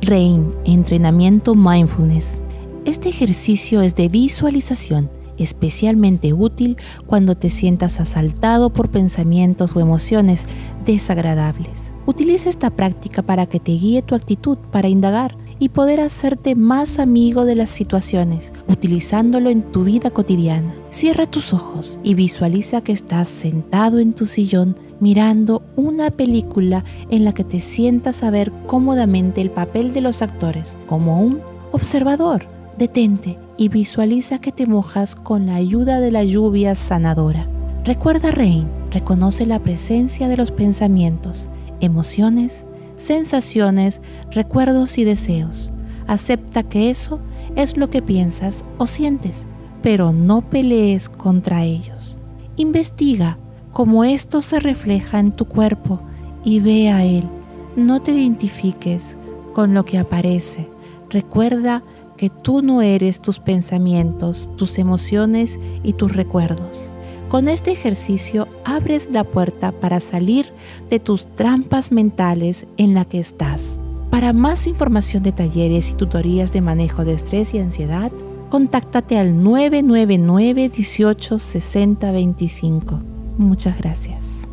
RAIN, entrenamiento mindfulness. Este ejercicio es de visualización, especialmente útil cuando te sientas asaltado por pensamientos o emociones desagradables. Utiliza esta práctica para que te guíe tu actitud para indagar y poder hacerte más amigo de las situaciones, utilizándolo en tu vida cotidiana. Cierra tus ojos y visualiza que estás sentado en tu sillón mirando una película en la que te sientas a ver cómodamente el papel de los actores como un observador. Detente y visualiza que te mojas con la ayuda de la lluvia sanadora. Recuerda, Rain, reconoce la presencia de los pensamientos, emociones, sensaciones, recuerdos y deseos. Acepta que eso es lo que piensas o sientes, pero no pelees contra ellos. Investiga cómo esto se refleja en tu cuerpo y ve a él. No te identifiques con lo que aparece. Recuerda que tú no eres tus pensamientos, tus emociones y tus recuerdos. Con este ejercicio abres la puerta para salir de tus trampas mentales en la que estás. Para más información de talleres y tutorías de manejo de estrés y ansiedad, contáctate al 999 18 60 25. Muchas gracias.